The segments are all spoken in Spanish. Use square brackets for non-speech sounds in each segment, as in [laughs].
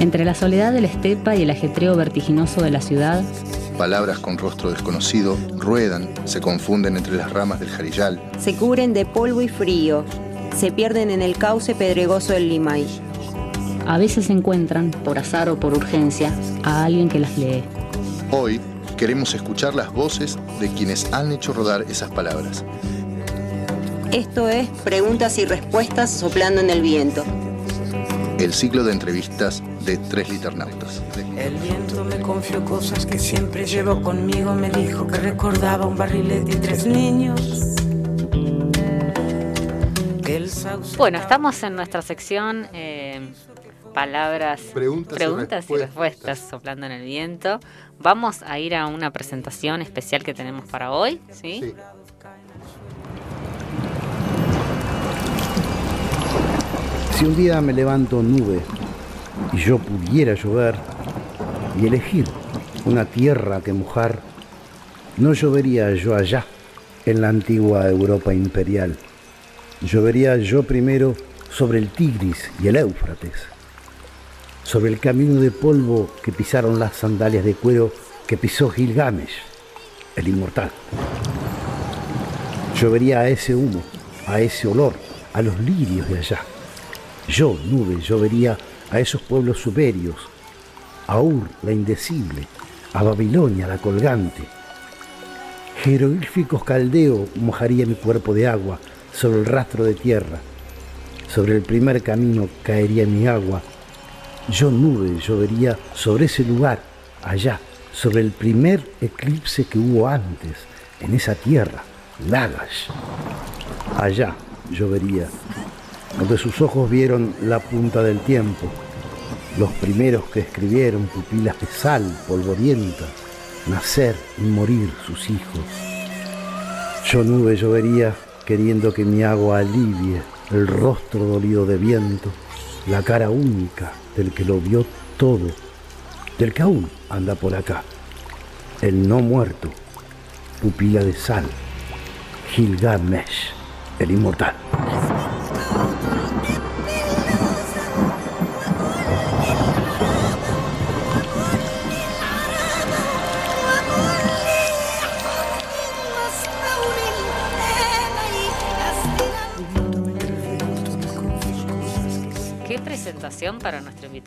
Entre la soledad de la estepa y el ajetreo vertiginoso de la ciudad, palabras con rostro desconocido ruedan, se confunden entre las ramas del jarillal. Se cubren de polvo y frío, se pierden en el cauce pedregoso del Limay. A veces encuentran, por azar o por urgencia, a alguien que las lee. Hoy queremos escuchar las voces de quienes han hecho rodar esas palabras. Esto es Preguntas y Respuestas soplando en el viento el ciclo de entrevistas de tres liternautas. El viento me confió cosas que siempre llevo conmigo, me dijo que recordaba un barrilete y tres niños. Bueno, estamos en nuestra sección eh, palabras, preguntas, y, respuestas. soplando en el viento. Vamos a ir a una presentación especial que tenemos para hoy, ¿sí? sí. Si un día me levanto nube y yo pudiera llover y elegir una tierra que mojar, no llovería yo allá, en la antigua Europa imperial. Llovería yo primero sobre el Tigris y el Éufrates, sobre el camino de polvo que pisaron las sandalias de cuero que pisó Gilgamesh, el inmortal. Llovería a ese humo, a ese olor, a los lirios de allá yo, nube, yo vería a esos pueblos superios, a Ur, la indecible, a Babilonia, la colgante. Jeroglíficos caldeo mojaría mi cuerpo de agua sobre el rastro de tierra. Sobre el primer camino caería mi agua. Yo, nube, yo vería sobre ese lugar, allá, sobre el primer eclipse que hubo antes, en esa tierra, Lagash. Allá yo vería donde sus ojos vieron la punta del tiempo, los primeros que escribieron pupilas de sal polvorienta, nacer y morir sus hijos. Yo nube llovería queriendo que mi agua alivie el rostro dolido de viento, la cara única del que lo vio todo, del que aún anda por acá, el no muerto, pupila de sal, Gilgamesh, el inmortal.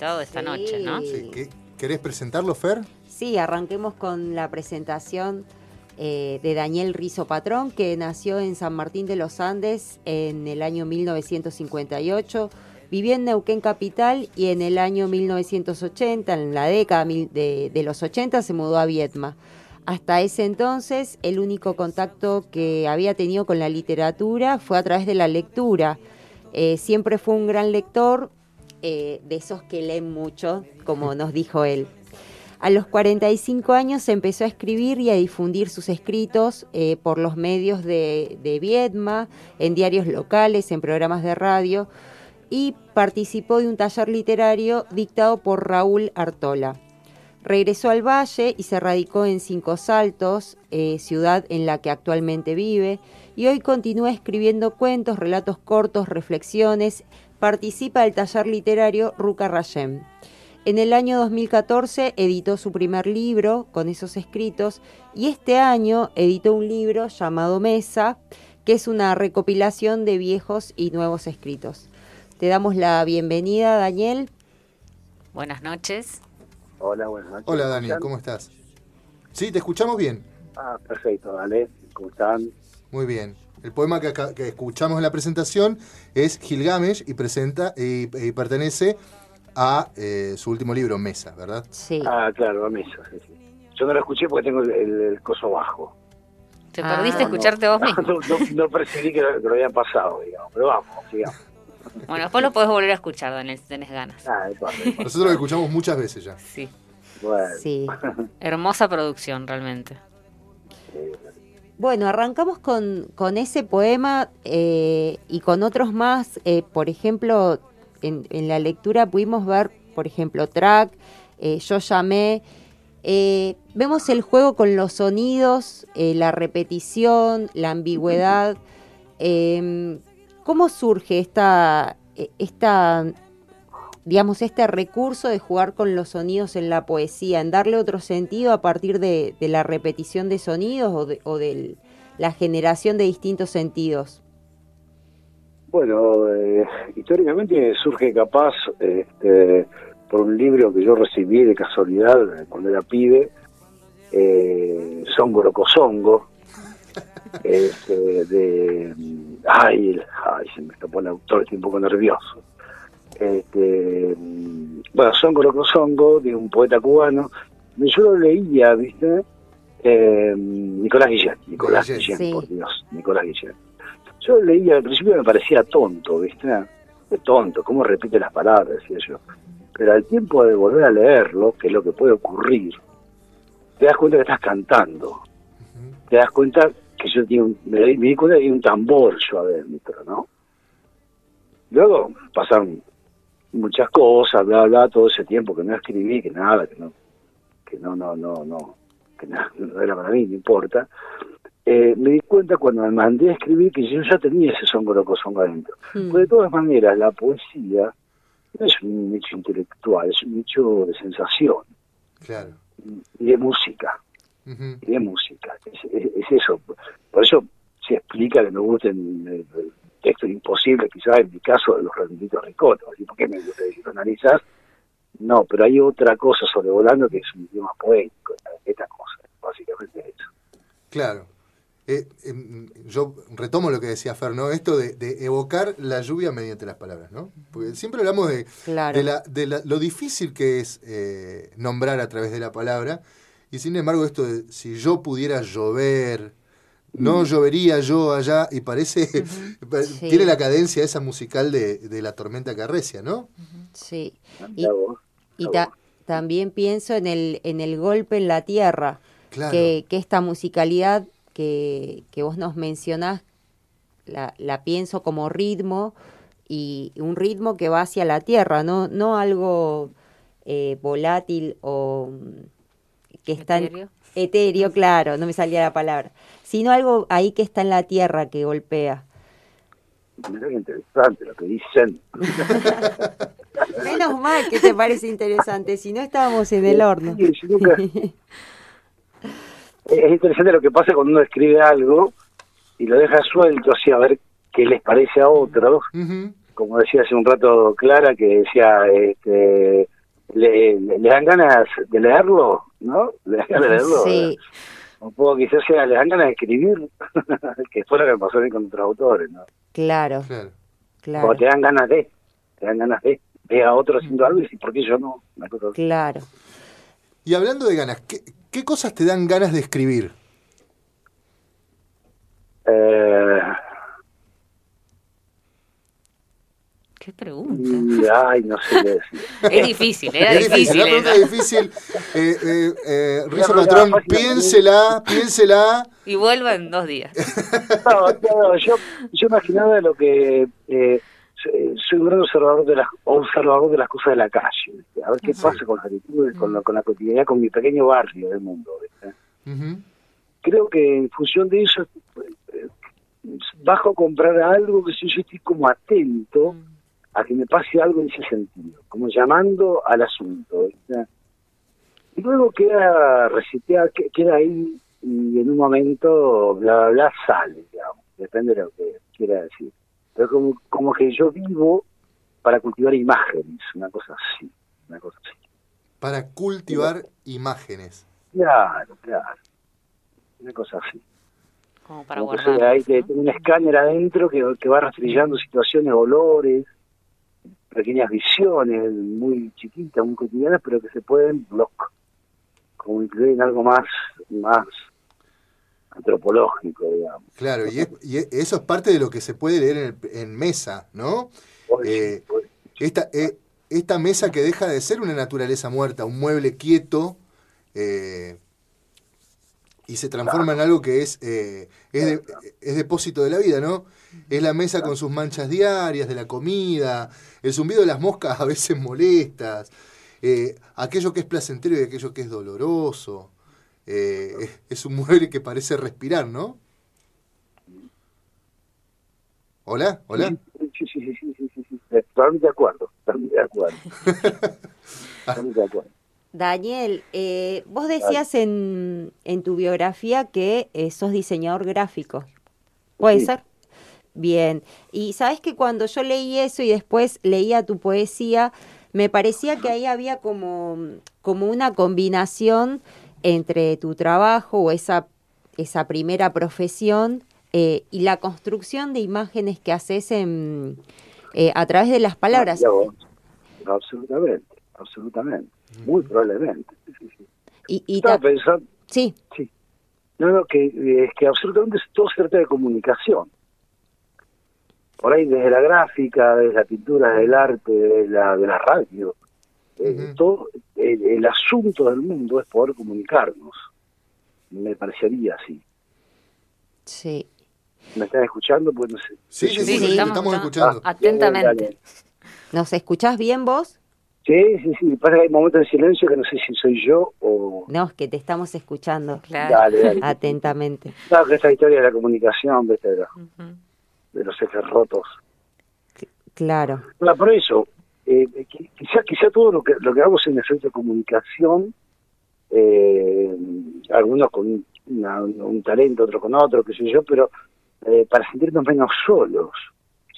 Invitado de esta noche, ¿no? ¿Querés presentarlo, Fer? Sí, arranquemos con la presentación eh, de Daniel Rizo Patrón, que nació en San Martín de los Andes en el año 1958. Vivió en Neuquén Capital y en el año 1980, en la década de, de los 80, se mudó a Vietma. Hasta ese entonces, el único contacto que había tenido con la literatura fue a través de la lectura. Eh, siempre fue un gran lector, eh, de esos que leen mucho, como nos dijo él. A los 45 años empezó a escribir y a difundir sus escritos eh, por los medios de, de, Viedma, en diarios locales, en programas de radio, y participó de un taller literario dictado por Raúl Artola. Regresó al Valle y se radicó en Cinco Saltos, eh, ciudad en la que actualmente vive, y hoy continúa escribiendo cuentos, relatos cortos, reflexiones participa del taller literario Ruca Rayem. En el año 2014 editó su primer libro con esos escritos y este año editó un libro llamado Mesa, que es una recopilación de viejos y nuevos escritos. Te damos la bienvenida, Daniel. Buenas noches. Hola, buenas noches. Hola, Daniel, ¿cómo estás? Sí, te escuchamos bien. Ah, perfecto, dale. ¿Cómo están? Muy bien. El poema que, escuchamos en la presentación es Gilgamesh y presenta y, pertenece a eh, su último libro, Mesa, ¿verdad? Sí. Ah, claro, a Mesa, sí, sí. Yo no lo escuché porque tengo el, coso bajo. ¿Te perdiste ah, escucharte vos mismo? [laughs] No, percibí que lo, habían pasado, digamos. Pero vamos, sigamos. Bueno, después lo podés volver a escuchar, Daniel, si tenés ganas. Ah, Nosotros lo escuchamos muchas veces ya. Sí. Bueno. Sí. [laughs] Hermosa producción, realmente. Bueno, arrancamos con, con ese poema eh, y con otros más. Eh, por ejemplo, en, la lectura pudimos ver, por ejemplo, track, eh, yo llamé. vemos el juego con los sonidos, la repetición, la ambigüedad. Em, ¿Cómo surge esta, esta digamos, este recurso de jugar con los sonidos en la poesía, en darle otro sentido a partir de, la repetición de sonidos o de, o de la generación de distintos sentidos? Bueno, eh, históricamente surge capaz este, por un libro que yo recibí de casualidad cuando era pibe, eh, Songo Locosongo, [laughs] este, de... Ay, ay, se me escapó el autor, estoy un poco nervioso. Este, bueno, Songo Locosongo, de un poeta cubano, yo lo leía, ¿viste? Eh, Nicolás Guillén, Nicolás Guillén, por Dios, Nicolás Guillén. Yo leía, al principio me parecía tonto, ¿viste? De tonto, cómo repite las palabras, decía yo. Pero al tiempo de volver a leerlo, que es lo que puede ocurrir, te das cuenta que estás cantando. Te das cuenta que yo tenía un, me, di cuenta que hay un tambor yo adentro, ¿no? Luego pasaron muchas cosas, bla, bla, todo ese tiempo que no escribí, que nada, que no, que no, no, no, no, que no, [laughs] no era para mí, no importa. Eh, me di cuenta cuando me mandé a escribir que yo ya tenía ese loco songo adentro. Hmm. de todas maneras, la poesía no es un hecho intelectual, es un hecho de sensación. Claro. Y de música. Y de música. Es, eso. Por eso se explica que me gusten eh, textos imposibles, quizás en mi caso, de los redonditos ricotos. ¿Y por qué me gusta analizar? No, pero hay otra cosa sobrevolando que es un idioma poético, esta cosa, básicamente eso. Claro. Eh, em, yo retomo lo que decía Fer, ¿no? Esto de, evocar la lluvia mediante las palabras, ¿no? Porque siempre hablamos de, de, la, lo difícil que es eh, nombrar a través de la palabra, y sin embargo esto de si yo pudiera llover, no llovería yo allá, y parece, [laughs] tiene la cadencia esa musical de, la tormenta que arrecia, ¿no? Sí. Y, también pienso en el, en el golpe en la tierra, que, que esta musicalidad que, vos nos mencionás, la, la, pienso como ritmo y un ritmo que va hacia la tierra, no, no algo eh, volátil o mm, que está etéreo. Etéreo, claro, no me salía la palabra, sino algo ahí que está en la tierra que golpea. Mira interesante lo que dicen. [laughs] Menos mal que te parece interesante, si no estábamos en el horno. [laughs] es interesante lo que pasa cuando uno escribe algo y lo deja suelto así a ver qué les parece a otros. Como decía hace un rato Clara, que decía, este, le, dan ganas de leerlo, ¿no? Le dan ganas de leerlo. Sí. Un poco quizás sea, le dan ganas de escribir, [laughs] que fue lo que pasó con otros autores, ¿no? Claro. claro. O te dan ganas de, te dan ganas de, ve a otro haciendo algo y decir, ¿por qué yo no? Claro. Y hablando de ganas, ¿qué, ¿Qué cosas te dan ganas de escribir? Eh... ¿Qué pregunta? Ay, no sé qué decir. [laughs] Es difícil, era es difícil. La pregunta es difícil. Eh, eh, eh, Rizo Patrón, piénsela, piénsela. Y vuelva en dos días. [laughs] No, no, yo, yo imaginaba lo que... Eh, soy un gran observador de las observador de las cosas de la calle a ver qué pasa con las actitudes con, la, con la cotidianidad con mi pequeño barrio del mundo creo que en función de eso eh, bajo a comprar algo que si yo estoy como atento mm. A que me pase algo en ese sentido como llamando al asunto y luego queda resetear queda ahí y en un momento bla bla bla sale digamos depende de lo que quiera decir pero como, como que yo vivo para cultivar imágenes, una cosa así, una cosa así. Para cultivar imágenes. Claro, claro. Una cosa así. Como para guardar. Hay que un escáner adentro que, que va rastrillando situaciones, olores, pequeñas visiones muy chiquitas, muy cotidianas, pero que se pueden block, como incluir en algo más, más antropológico, digamos. Claro, y, eso es parte de lo que se puede leer en, mesa, ¿no? Eh, esta, eh, esta mesa que deja de ser una naturaleza muerta, un mueble quieto, eh, y se transforma en algo que es, es, es, depósito de la vida, ¿no? Es la mesa con sus manchas diarias de la comida, el zumbido de las moscas a veces molestas, aquello que es placentero y aquello que es doloroso. Eh, es un mueble que parece respirar, ¿no? ¿Hola? ¿Hola? Sí, sí, sí, sí, sí, sí, totalmente de acuerdo. de acuerdo. [laughs] de acuerdo. Daniel, eh, vos decías en, en, tu biografía que eh, sos diseñador gráfico. ¿Puede ser? Bien. Y sabes que cuando yo leí eso y después leía tu poesía, me parecía que ahí había como, como una combinación entre tu trabajo o esa, esa primera profesión eh, y la construcción de imágenes que haces en, a través de las palabras. absolutamente, absolutamente. Muy probablemente. Sí, sí. Y, y Estaba pensando. Sí. Sí. No, no, que es que absolutamente todo se trata de comunicación. Por ahí desde la gráfica, desde la pintura, desde el arte, desde la, de la radio, eh, todo el, asunto del mundo es poder comunicarnos. Me parecería así. Sí. ¿Me están escuchando? Pues no sé. Sí, sí, sí, estamos, escuchando. atentamente. ¿Nos escuchás bien vos? Sí, sí, sí. Pasa que hay momentos de silencio que no sé si soy yo o... No, es que te estamos escuchando. Claro. Dale, dale. Atentamente. Claro, que esta historia de la comunicación, ¿viste? De, de los ejes rotos. Claro. Bueno, por eso, eh, quizá, quizá todo lo que, lo que hagamos en efecto de comunicación, eh, algunos con un talento, otros con otro, qué sé yo, pero eh, para sentirnos menos solos,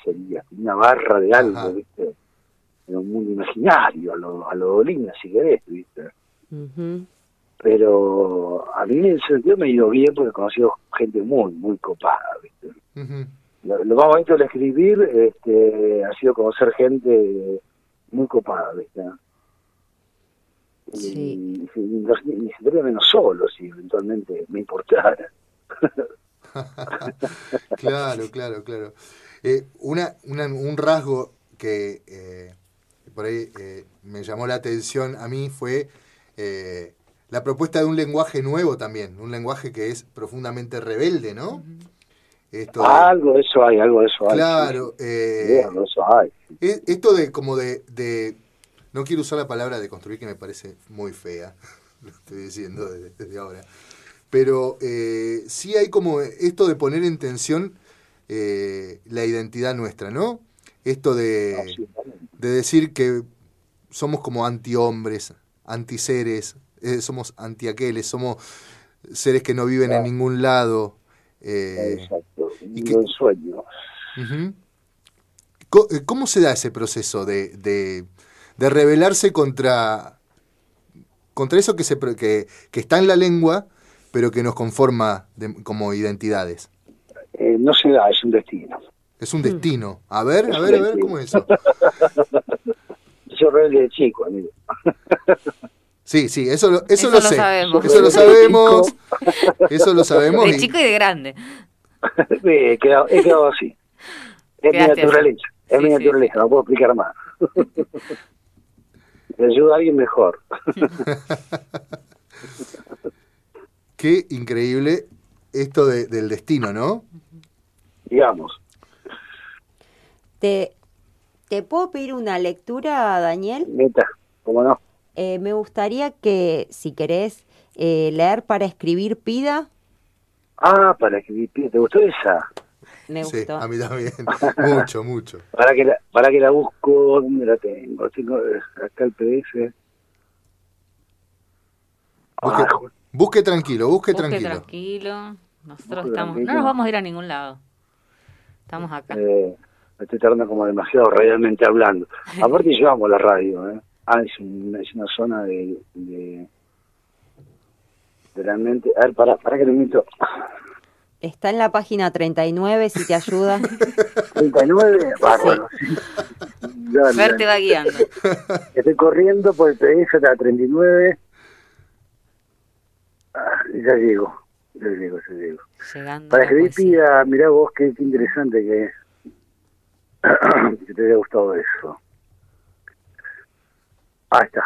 sería una barra de algo, ¿viste? En un mundo imaginario, a lo, a lo Dolina, si querés, ¿viste? Pero a mí en ese sentido me ha ido bien porque he conocido gente muy, muy copada, ¿viste? lo, más bonito de escribir este, ha sido conocer gente muy copada, ¿viste? Sí. Y, ni siquiera menos solo, si eventualmente me importara. [laughs] claro, claro, claro. Eh, una, una, un rasgo que eh, por ahí eh, me llamó la atención a mí fue eh, la propuesta de un lenguaje nuevo también, un lenguaje que es profundamente rebelde, ¿no? Esto algo de eso hay, algo de eso hay. Claro, eh, eso hay. Esto de como de, de, no quiero usar la palabra de construir que me parece muy fea, [laughs] lo estoy diciendo desde, ahora, pero eh, sí hay como esto de poner en tensión la identidad nuestra, ¿no? Esto de, de decir que somos como antihombres, antiseres, eh, somos antiaqueles, somos seres que no viven en ningún lado. Eh, Exacto, y que, sueño. Eh, ¿Cómo se da ese proceso de, de, de rebelarse contra, contra eso que, se, que, que, está en la lengua, pero que nos conforma como identidades? Eh, no se da, es un destino. Es un destino. A ver, a ver, a ver, ¿cómo es eso? [laughs] Yo rebelde de chico, amigo. [laughs] Sí, sí, eso lo, eso, lo, sé. Sabemos. Eso lo sabemos. Eso lo sabemos. De chico y de grande. [laughs] Sí, he quedado, he quedado así. Es mi naturaleza. Es mi naturaleza, no puedo explicar más. Me ayuda a alguien mejor. Qué increíble esto de, del destino, ¿no? Digamos. ¿Te, ¿Te puedo pedir una lectura, Daniel? Neta, ¿cómo no? Eh, me gustaría que, si querés, eh, leer para escribir Pida. Ah, para escribir Pida. ¿Te gustó esa? Me gustó. Sí, a mí también. [laughs] mucho, mucho. Para que, la, para que la busco, ¿dónde la tengo? Tengo eh, acá el PDF. Busque, ah, busque tranquilo, busque, busque tranquilo. tranquilo. Nosotros estamos, no nos vamos a ir a ningún lado. Estamos acá. Eh, me estoy tardando como demasiado realmente hablando. [laughs] Aparte yo amo la radio, ¿eh? Ah, es, es una zona de, de, realmente... A ver, para, para que le invito. Está en la página 39, si te ayuda. [laughs] 39, bárbaro. Ver te va guiando. Estoy corriendo por el PDF hasta la 39. Ah, ya llego, ya llego, ya llego. Llegando Para que pida, mirá vos qué, qué interesante que [clears throat] que te haya gustado eso. Ahí está.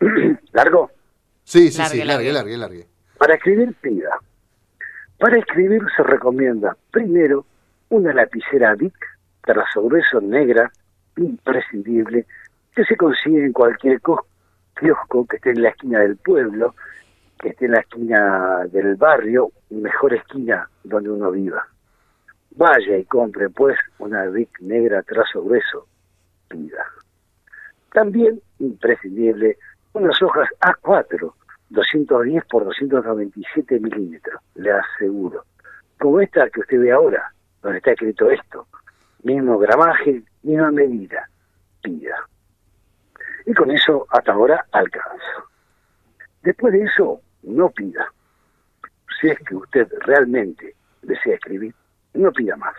[clears throat] ¿Largo? Sí, sí, sí, largue, largue, largue. Para escribir, pida. Para escribir se recomienda primero una lapicera Bic, trazo grueso negra, imprescindible, que se consigue en cualquier kiosco que esté en la esquina del pueblo, que esté en la esquina del barrio, mejor esquina donde uno viva. Vaya y compre, pues, una Bic negra trazo grueso. Pida. También imprescindible unas hojas A4, 210 por 297 milímetros, le aseguro. Como esta que usted ve ahora, donde está escrito esto, mismo gramaje, misma medida, pida. Y con eso hasta ahora alcanzo. Después de eso, no pida. Si es que usted realmente desea escribir, no pida más.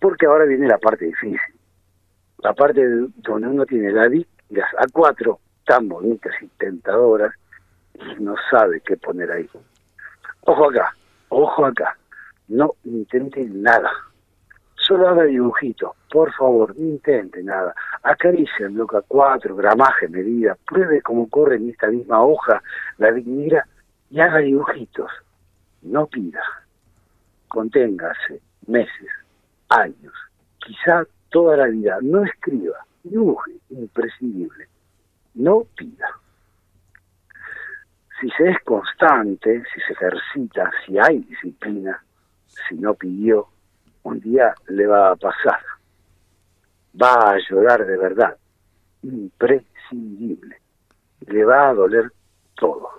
Porque ahora viene la parte difícil. La parte donde uno tiene la las A4 tan bonitas y tentadoras y no sabe qué poner ahí. Ojo acá, ojo acá. No intente nada. Solo haga dibujitos, por favor, no intente nada. Acaricia el bloque 4, gramaje, medida, pruebe cómo corre en esta misma hoja la dignidad y haga dibujitos. No pida. Conténgase meses, años, quizá toda la vida. No escriba, dibuje, imprescindible. No pida. Si se es constante, si se ejercita, si hay disciplina, si no pidió, un día le va a pasar. Va a llorar de verdad, imprescindible. Le va a doler todo.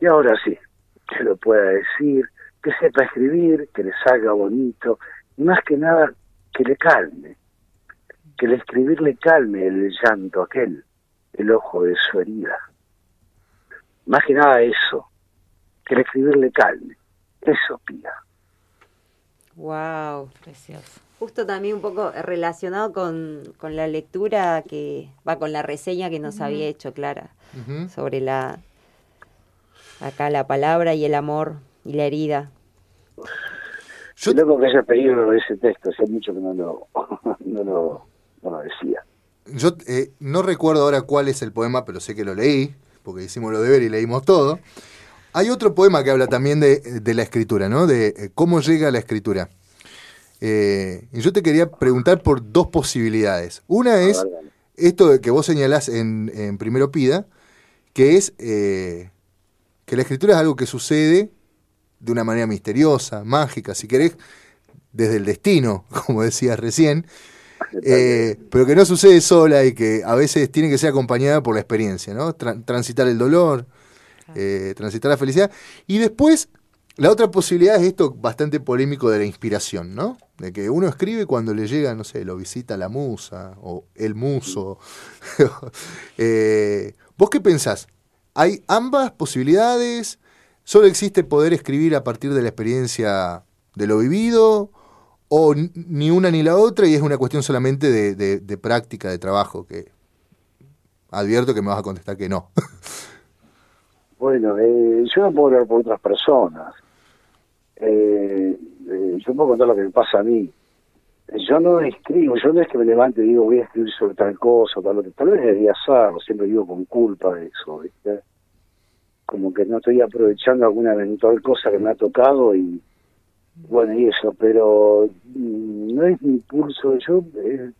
Y ahora sí, que lo pueda decir, que sepa escribir, que le salga bonito, y más que nada que le calme, que el escribir le calme el llanto aquel, el ojo de su herida. Más que nada eso, que el escribir le calme, eso pida. Wow, precioso. Justo también un poco relacionado con, con la lectura que va con la reseña que nos había hecho Clara sobre la acá la palabra y el amor y la herida. Yo tengo que haya pedido ese texto, hace mucho que no lo, [laughs] no lo, no lo decía. Yo eh, no recuerdo ahora cuál es el poema, pero sé que lo leí, porque hicimos lo deber y leímos todo. Hay otro poema que habla también de, la escritura, ¿no? De eh, cómo llega la escritura. Eh, y yo te quería preguntar por dos posibilidades. Una es esto que vos señalás en, Primero Pida, que es eh, que la escritura es algo que sucede de una manera misteriosa, mágica, si querés, desde el destino, [laughs] como decías recién, pero que no sucede sola y que a veces tiene que ser acompañada por la experiencia, ¿no? transitar el dolor, eh, transitar la felicidad. Y después, la otra posibilidad es esto bastante polémico de la inspiración, ¿no? De que uno escribe cuando le llega, no sé, lo visita la musa o el muso. [laughs] Eh, ¿Vos qué pensás? ¿Hay ambas posibilidades? ¿Solo existe poder escribir a partir de la experiencia de lo vivido? ¿O ni una ni la otra y es una cuestión solamente de, de práctica, de trabajo? Que advierto que me vas a contestar que no. [laughs] Bueno, eh, yo no puedo hablar por otras personas. Eh, eh, yo puedo contar lo que me pasa a mí. Yo no escribo, yo no es que me levante y digo voy a escribir sobre tal cosa, tal otra. Tal vez debería hacerlo, siempre digo con culpa de eso, ¿viste? Como que no estoy aprovechando alguna eventual cosa que me ha tocado y bueno, y eso, pero mm, no es mi impulso. Yo,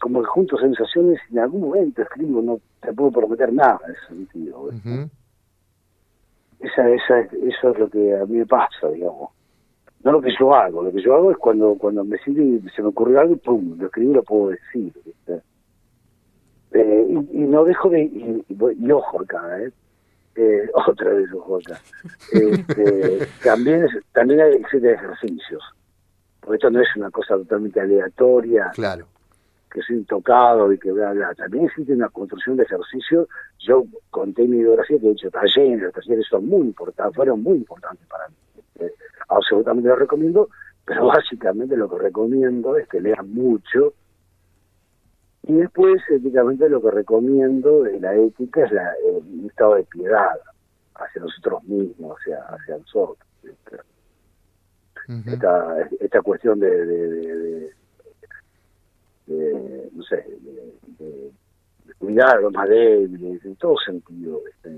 como que junto sensaciones, en algún momento escribo, no te puedo prometer nada en ese sentido. Esa, esa, eso es lo que a mí me pasa, digamos. No lo que yo hago, lo que yo hago es cuando cuando me siento y se me ocurre algo, pum, lo escribo y lo puedo decir. Eh, y, no dejo de... Y, ojo acá, ¿eh? ¿Eh? [laughs] otra vez acá. Este, [laughs] también, también hay ejercicios, porque esto no es una cosa totalmente aleatoria. Claro que soy intocado y que bla, bla. También existe una construcción de ejercicio. Yo conté mi biografía que he hecho talleres, los talleres son muy importantes, fueron muy importantes para mí. Eh, absolutamente lo recomiendo, pero [laughs] básicamente lo que recomiendo es que lean mucho. Y después, éticamente, lo que recomiendo de la ética es la, el estado de piedad hacia nosotros mismos, hacia, hacia nosotros. esta, esta cuestión de de, no sé, de, cuidar a los más débiles, en todo sentido, este,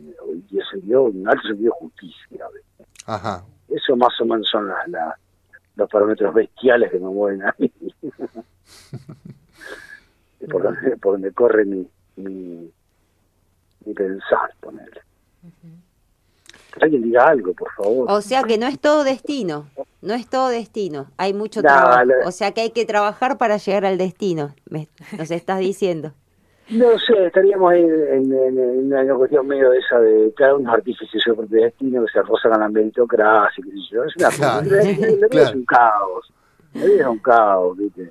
y eso dio un alto sentido de justicia. Ajá. Eso más o menos son las, los parámetros bestiales que me mueven a mí. [laughs] por, donde, por donde corre mi, mi, mi pensar, ponerle. alguien diga algo, por favor. O sea que no es todo destino. No es todo destino, hay mucho trabajo. O sea que hay que trabajar para llegar al destino, me, nos estás diciendo. [laughs] No sé, estaríamos ahí en, una cuestión medio de esa de cada uno artífice de su propio destino que se rozan a la meritocracia, qué sé yo. Es una claro, es un caos. La vida es un caos, ¿viste?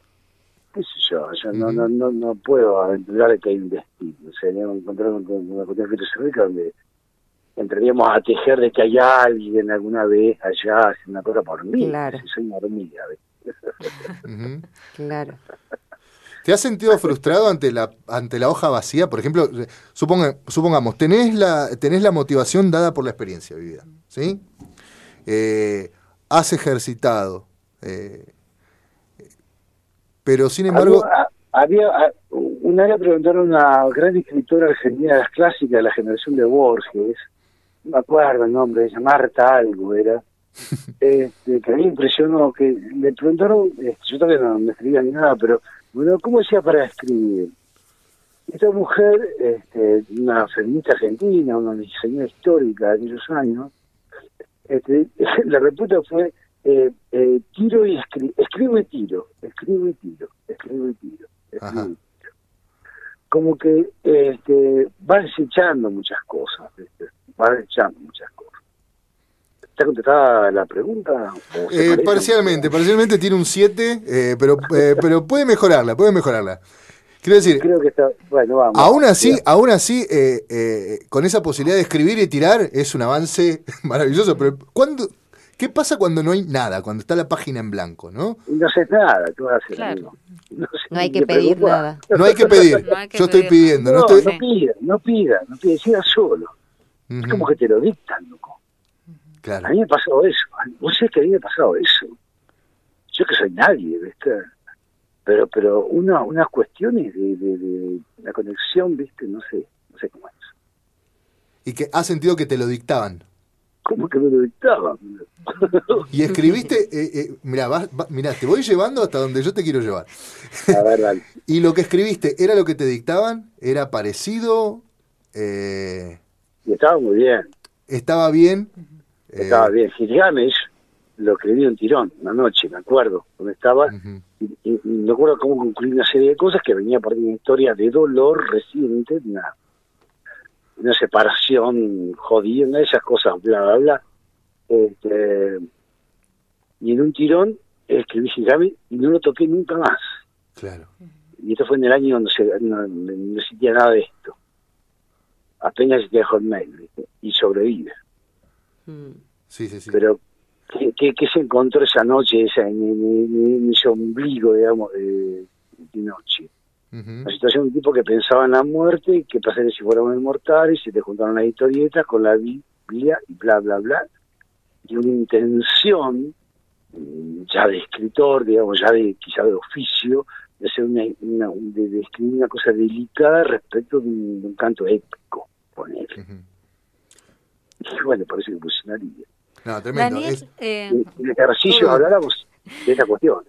Qué sé yo, yo no, no, no, no puedo aventurar que hay un destino. O sea, encontrar una cuestión filosófica donde entraríamos a tejer de que hay alguien alguna vez allá haciendo una cosa por mí. Claro. Si soy una hormiga, [laughs] Claro. ¿Te has sentido frustrado ante la ante la hoja vacía? Por ejemplo, suponga, supongamos, tenés la, tenés la motivación dada por la experiencia vivida, ¿sí? Eh, has ejercitado, eh, pero sin embargo... Había, una vez preguntaron a una gran escritora argentina de las clásicas de la generación de Borges, no me acuerdo el nombre, ella Marta algo era, [laughs] este, que a mí me impresionó que le preguntaron, este, yo todavía no me escribía ni nada, pero bueno, ¿cómo decía para escribir? Esta mujer, este, una feminista argentina, una diseñadora histórica de aquellos años, este, [laughs] la respuesta fue eh, eh, tiro y escribo, escribo y tiro, escribo y tiro, escribo y tiro, escribo y tiro. Como que este, va desechando muchas cosas, va desechando muchas cosas. ¿Está contestada la pregunta? Eh, parcialmente, parcialmente tiene un 7, eh, pero, pero puede mejorarla, puede mejorarla. Quiero decir, Creo que está, bueno, vamos, aún así, aún así eh, con esa posibilidad de escribir y tirar es un avance [laughs] maravilloso, pero ¿cuándo, ¿Qué pasa cuando no hay nada, cuando está la página en blanco, no? No sé nada, ¿qué vas a hacer? Claro. [laughs] No, hay que pedir nada. No hay que pedir, yo estoy pidiendo. No, no, estoy... no pida, no pida, no pida, siga solo. Es como que te lo dictan, loco. Claro. A mí me ha pasado eso, vos sabés que a mí me ha pasado eso. Yo que soy nadie, ¿viste? Pero, pero una, unas cuestiones de, de, de la conexión, ¿viste? No sé, no sé cómo es. ¿Y que has sentido que te lo dictaban? ¿Cómo que me lo dictaban? Y escribiste, eh, eh, mira, mira, te voy llevando hasta donde yo te quiero llevar. A ver, dale. [laughs] ¿Y lo que escribiste era lo que te dictaban? ¿Era parecido? Eh, y estaba muy bien. ¿Estaba bien? Estaba bien. Gilgamesh lo escribí un tirón, una noche, me acuerdo, donde estaba, y, me acuerdo cómo concluí una serie de cosas que venía por una historia de dolor reciente, una, una separación jodida, una de esas cosas, bla, bla, bla. Este, y en un tirón escribí Gilgamesh y no lo toqué nunca más. Claro. Y esto fue en el año donde se, no, no existía nada de esto. Apenas existía Hotmail, y sobrevive. Mm. Sí, sí, sí. Pero, ¿qué, qué, se encontró esa noche, esa, en, ese ombligo, digamos, de, noche? La situación de un tipo que pensaba en la muerte, que pasaría si fuéramos inmortales, y te juntaron las historietas con la Biblia y bla, bla, bla, y una intención mm, ya de escritor, digamos, ya de quizá de oficio, de hacer una, de, escribir una cosa delicada respecto de un, canto épico, poner. [laughs] Y bueno, parece que funcionaría. No, tremendo. Daniel, eh, en el ejercicio habláramos de esa cuestión.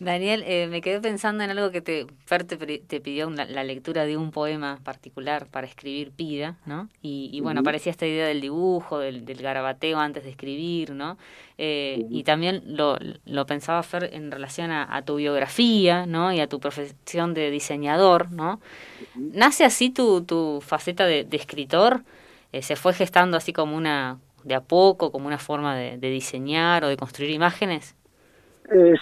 Daniel, eh, me quedé pensando en algo que te, Fer te, pidió la lectura de un poema particular para escribir Pida, ¿no? Y, bueno, aparecía esta idea del dibujo, del, garabateo antes de escribir, ¿no? Eh, y también lo, lo, pensaba Fer en relación a, tu biografía, ¿no? Y a tu profesión de diseñador, ¿no? ¿Nace así tu, tu faceta de, escritor? Eh, ¿Se fue gestando así como una, de a poco, como una forma de, diseñar o de construir imágenes?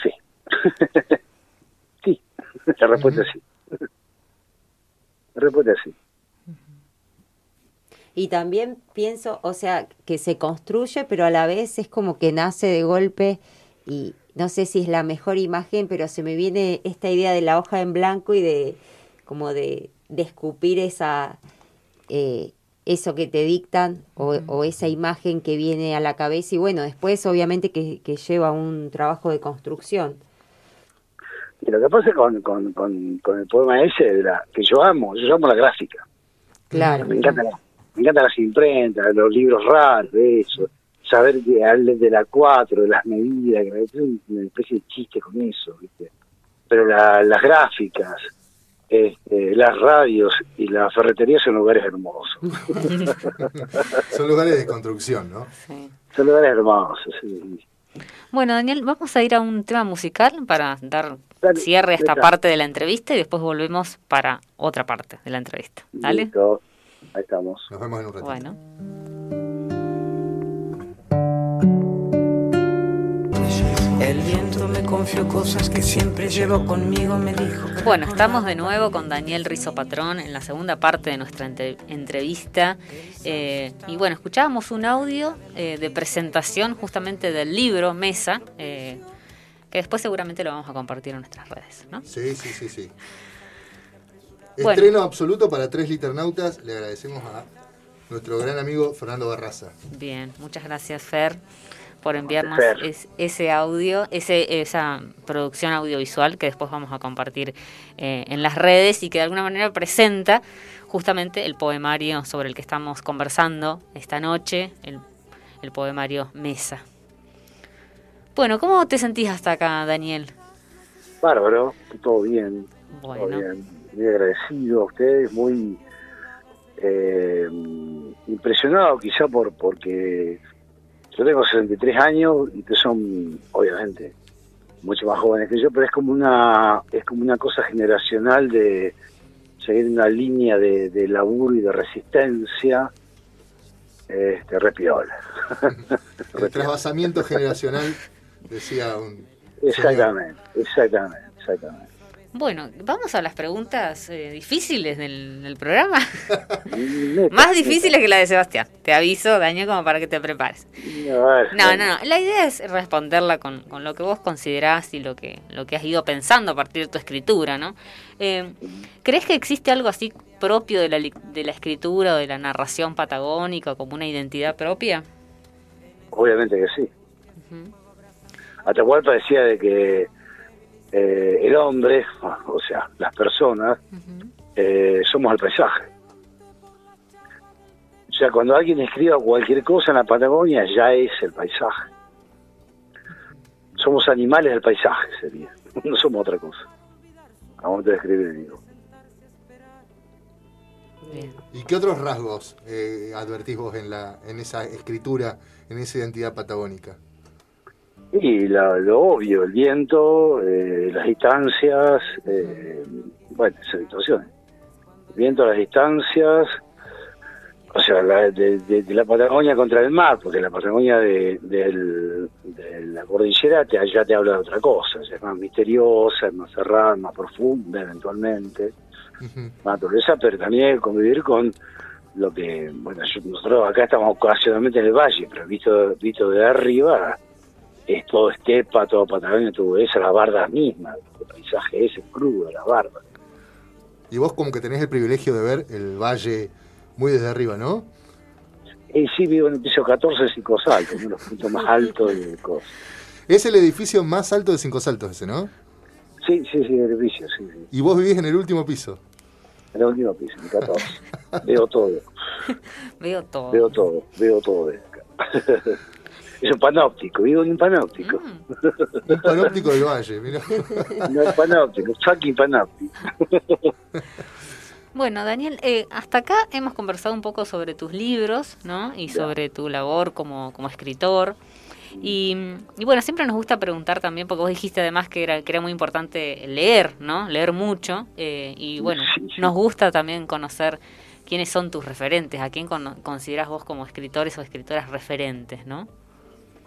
sí. [laughs] sí, la respuesta es sí. La respuesta es sí. Y también pienso, o sea, que se construye, pero a la vez es como que nace de golpe y no sé si es la mejor imagen, pero se me viene esta idea de la hoja en blanco y de como de, de escupir esa eh, eso que te dictan o, esa imagen que viene a la cabeza y bueno, después obviamente que, que lleva un trabajo de construcción. Y lo que pasa con, con, con, el poema ese, de la, que yo amo, yo amo la gráfica. Claro. Me encanta, me encantan las imprentas, los libros raros, de eso. Saber de, de la cuatro, de las medidas, que es una especie de chiste con eso, ¿viste? Pero las gráficas, este, las radios y la ferretería son lugares hermosos. [laughs] son lugares de construcción, ¿no? Sí. Son lugares hermosos, sí. Bueno, Daniel, vamos a ir a un tema musical para dar cierre esta parte de la entrevista y después volvemos para otra parte de la entrevista. ¿Dale? Ahí estamos. Nos vemos en un ratito. Bueno. El viento me confió cosas que siempre llevo conmigo, me dijo. Bueno, estamos de nuevo con Daniel Rizo Patrón en la segunda parte de nuestra entrevista. Eh, y bueno, escuchábamos un audio eh, de presentación justamente del libro Mesa, eh, que después seguramente lo vamos a compartir en nuestras redes, ¿no? Sí, sí, sí, sí. Estreno absoluto para tres liternautas. Le agradecemos a nuestro gran amigo Fernando Barraza. Bien, muchas gracias, Fer por enviarnos ese audio, ese, esa producción audiovisual que después vamos a compartir eh, en las redes y que de alguna manera presenta justamente el poemario sobre el que estamos conversando esta noche, el, poemario Mesa. Bueno, ¿cómo te sentís hasta acá, Daniel? Bárbaro, todo bien. Bueno. bien. Muy agradecido a ustedes, muy eh, impresionado quizá por porque yo tengo 63 años y que son, obviamente, mucho más jóvenes que yo, pero es como una, es como una cosa generacional de seguir una línea de, laburo y de resistencia este, repiola. [laughs] El trasvasamiento generacional, decía un... Exactamente, exactamente, exactamente. Bueno, vamos a las preguntas eh, difíciles del, programa. [laughs] Más difíciles que la de Sebastián. Te aviso, Daño, como para que te prepares. No, no, no. La idea es responderla con, lo que vos considerás y lo que, lo que has ido pensando a partir de tu escritura, ¿no? Eh, ¿Crees que existe algo así propio de la, de la escritura o de la narración patagónica como una identidad propia? Obviamente que sí. Hasta cual parecía de que eh, el hombre, o sea, las personas, eh, somos el paisaje. O sea, cuando alguien escriba cualquier cosa en la Patagonia, ya es el paisaje. Somos animales del paisaje, sería. [laughs] No somos otra cosa. A momento de escribir, digo. ¿Y qué otros rasgos eh, advertís vos en, la, en esa escritura, en esa identidad patagónica? Y lo obvio, el viento, eh, las distancias, eh, bueno, esas situaciones. El viento, las distancias, o sea, de, la Patagonia contra el mar, porque la Patagonia de, la cordillera te, ya te habla de otra cosa, es más misteriosa, es más cerrada, más profunda eventualmente, más naturaleza, pero también convivir con lo que, bueno, nosotros acá estamos ocasionalmente en el valle, pero visto, visto de arriba, es todo estepa, todo Patagonia, todo eso, la barda misma, el paisaje ese crudo, la barda. Y vos como que tenés el privilegio de ver el valle muy desde arriba, ¿no? Eh, sí, vivo en el piso 14 de Cinco Saltos, uno de los puntos más altos de cosas. Es el edificio más alto de Cinco Saltos ese, ¿no? Sí, sí, sí, el edificio, sí, sí. ¿Y vos vivís en el último piso? En el último piso, en el 14. [laughs] veo todo. Veo todo. Veo todo, veo todo. [laughs] Es un panóptico, vivo en un panóptico. Mm. [laughs] un panóptico del valle, mira. [laughs] No, es panóptico, fucking panóptico. [laughs] Bueno, Daniel, eh, hasta acá hemos conversado un poco sobre tus libros, ¿no? Y sobre tu labor como, como escritor. Y, bueno, siempre nos gusta preguntar también, porque vos dijiste además que era, que era muy importante leer, ¿no? Leer mucho. Eh, y bueno, nos gusta también conocer quiénes son tus referentes, a quién consideras vos como escritores o escritoras referentes, ¿no?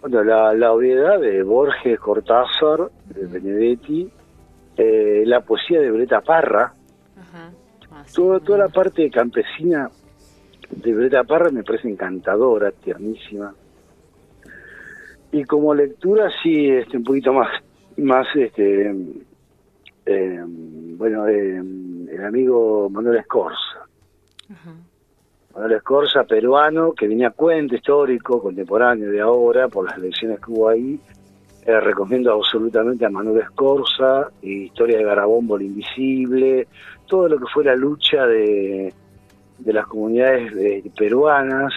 Bueno, la, la obviedad de Borges, Cortázar, de Benedetti, eh, la poesía de Breta Parra, ah, toda, la parte campesina de Breta Parra me parece encantadora, tiernísima. Y como lectura sí, este, un poquito más, más este, eh, bueno, eh, el amigo Manuel Escorza. Manuel Escorza, peruano, que venía cuento histórico, contemporáneo de ahora, por las elecciones que hubo ahí. Eh, recomiendo absolutamente a Manuel Escorza, Historia de Garabombo, el Invisible, todo lo que fue la lucha de, de las comunidades eh, peruanas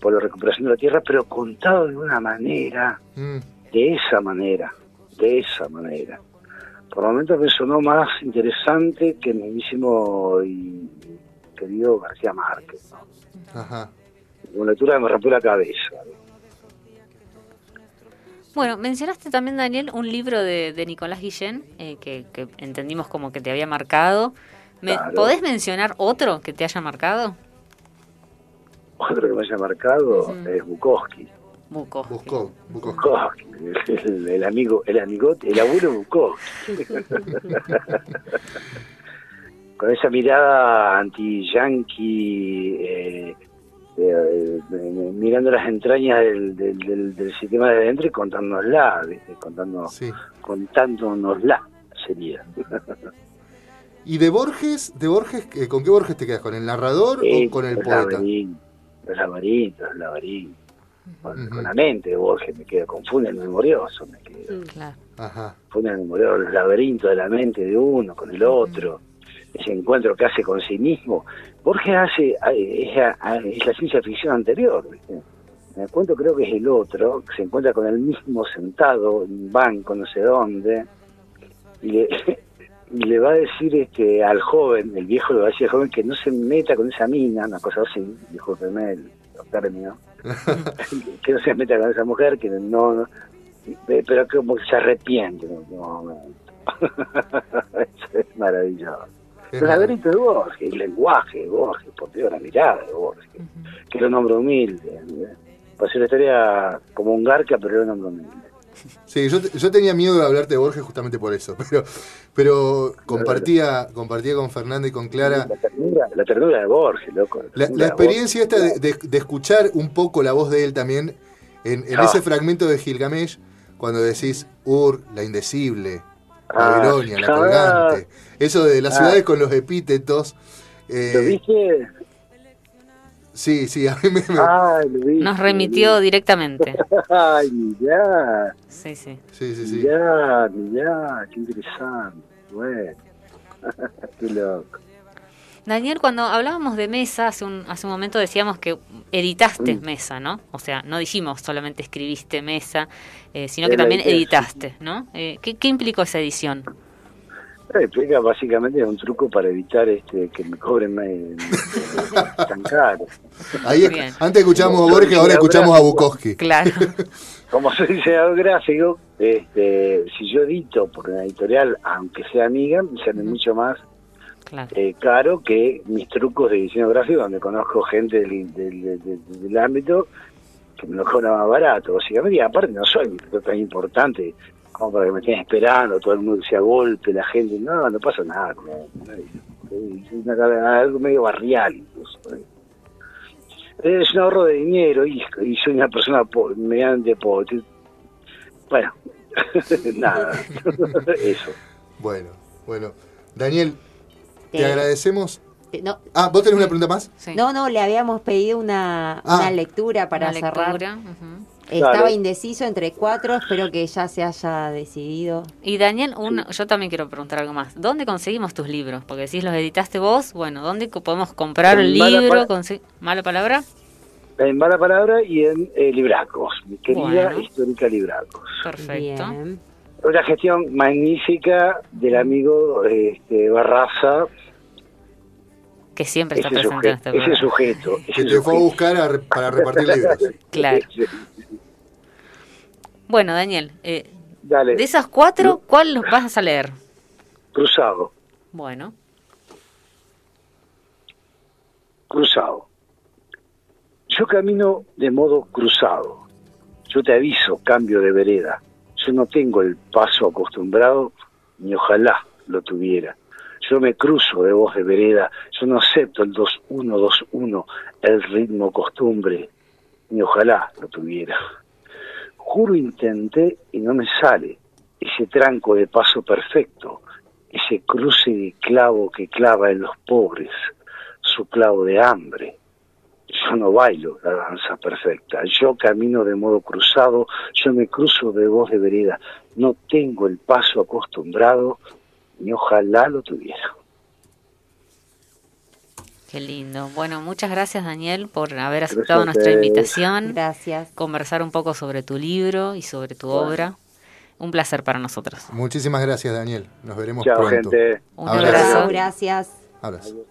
por la recuperación de la tierra, pero contado de una manera, mm. de esa manera, de esa manera. Por momentos me sonó más interesante que el mismísimo y querido García Márquez. ¿no? Ajá. Una lectura que me rompió la cabeza. Bueno, mencionaste también, Daniel, un libro de, Nicolás Guillén eh, que, entendimos como que te había marcado. ¿Me, ¿Podés mencionar otro que te haya marcado? Otro que me haya marcado es Bukowski. Bukowski. Bukowski. El, amigo, el amigo, el abuelo Bukowski. [laughs] Con esa mirada anti-yankee, eh, eh, mirando las entrañas del, del, sistema de dentro y contándonosla, ¿viste? contándonosla sería. ¿Y de Borges, de Borges, eh, con qué Borges te quedas? ¿Con el narrador o con el poeta? los laberintos, los laberintos. Con, la mente de Borges me quedo, confunde el memorioso, me quedo. Claro. Confunde el memorioso, los laberintos de la mente de uno con el otro, ese encuentro que hace con sí mismo. Borges hace, es, la ciencia ficción anterior, Me cuento creo que es el otro, que se encuentra con el mismo sentado en un banco, no sé dónde, y le, [laughs] y le va a decir este al joven, el viejo le va a decir al joven que no se meta con esa mina, una cosa así, dijo el término, [laughs] [laughs] que no se meta con esa mujer, que no, pero como que se arrepiente en último momento. es maravilloso. El laberinto de Borges, el lenguaje de Borges, por Dios, la mirada de Borges, que era un hombre humilde. ¿eh? Pasó la historia como un garca, pero era un hombre humilde. Sí, yo, yo tenía miedo de hablarte de Borges justamente por eso, [laughs] pero pero compartía compartía con Fernanda y con Clara... La ternura, de Borges, loco. La, experiencia esta de, escuchar un poco la voz de él también en, ah. ese fragmento de Gilgamesh, cuando decís Ur, la indecible, ah. Babilonia, la colgante, eso de las ah. ciudades con los epítetos... Eh, ¿Lo viste? Sí, sí, a mí me... Nos remitió directamente. [laughs] Ay, mirá. Sí, sí. Sí, sí, sí. Mirá, mirá, qué interesante. Bueno, [laughs] qué loco. Daniel, cuando hablábamos de mesa, hace un, hace un momento decíamos que editaste mm. mesa, ¿no? O sea, no dijimos solamente escribiste mesa, eh, sino que también editaste, ¿no? Eh, ¿qué, ¿Qué implicó esa edición? explica básicamente un truco para evitar este que me cobren [laughs] tan caro. Ahí, antes escuchamos a Borges, ahora escuchamos a Bukowski. Claro. [laughs] Como soy diseñador gráfico, este, si yo edito por una editorial, aunque sea amiga, me sale mucho más eh, caro que mis trucos de diseño gráfico, donde conozco gente del, del, ámbito que me lo cobra más barato, básicamente. Y aparte no soy tan importante como para que me estén esperando, todo el mundo se golpe, la gente, no, no pasa nada, es algo medio barrial incluso. Es un ahorro de dinero y, soy una persona mediante pobre. Bueno, [laughs] nada, [laughs] eso. Bueno, bueno. Daniel, te agradecemos Ah, ¿vos tenés una pregunta más? No, no, le habíamos pedido una, ah. una lectura para cerrar. Estaba indeciso entre cuatro, espero que ya se haya decidido. Y Daniel, yo también quiero preguntar algo más. ¿Dónde conseguimos tus libros? Porque si los editaste vos, bueno, ¿dónde podemos comprar el libro? ¿Mala palabra? En Mala Palabra y en eh, Libracos, mi querida histórica Libracos. Perfecto. Una gestión magnífica del amigo este, Barraza, que siempre está presente en este Ese sujeto. que te fue a buscar para repartir libros. [laughs] Claro. Bueno, Daniel, eh, de esas cuatro, ¿cuál vas a leer? Cruzado. Bueno. Cruzado. Yo camino de modo cruzado. Yo te aviso, cambio de vereda. Yo no tengo el paso acostumbrado, ni ojalá lo tuviera. Yo me cruzo de voz de vereda, yo no acepto el 2-1-2-1, el ritmo costumbre, ni ojalá lo tuviera. Juro intenté y no me sale ese tranco de paso perfecto, ese cruce de clavo que clava en los pobres, su clavo de hambre. Yo no bailo la danza perfecta, yo camino de modo cruzado, yo me cruzo de voz de vereda, no tengo el paso acostumbrado, ni ojalá lo tuviera. Qué lindo. Bueno, muchas gracias Daniel por haber aceptado nuestra invitación. Gracias. Conversar un poco sobre tu libro y sobre tu obra. Un placer para nosotros. Muchísimas gracias Daniel. Nos veremos Chao, pronto. gente. Un abrazo. Gracias. Abrazo.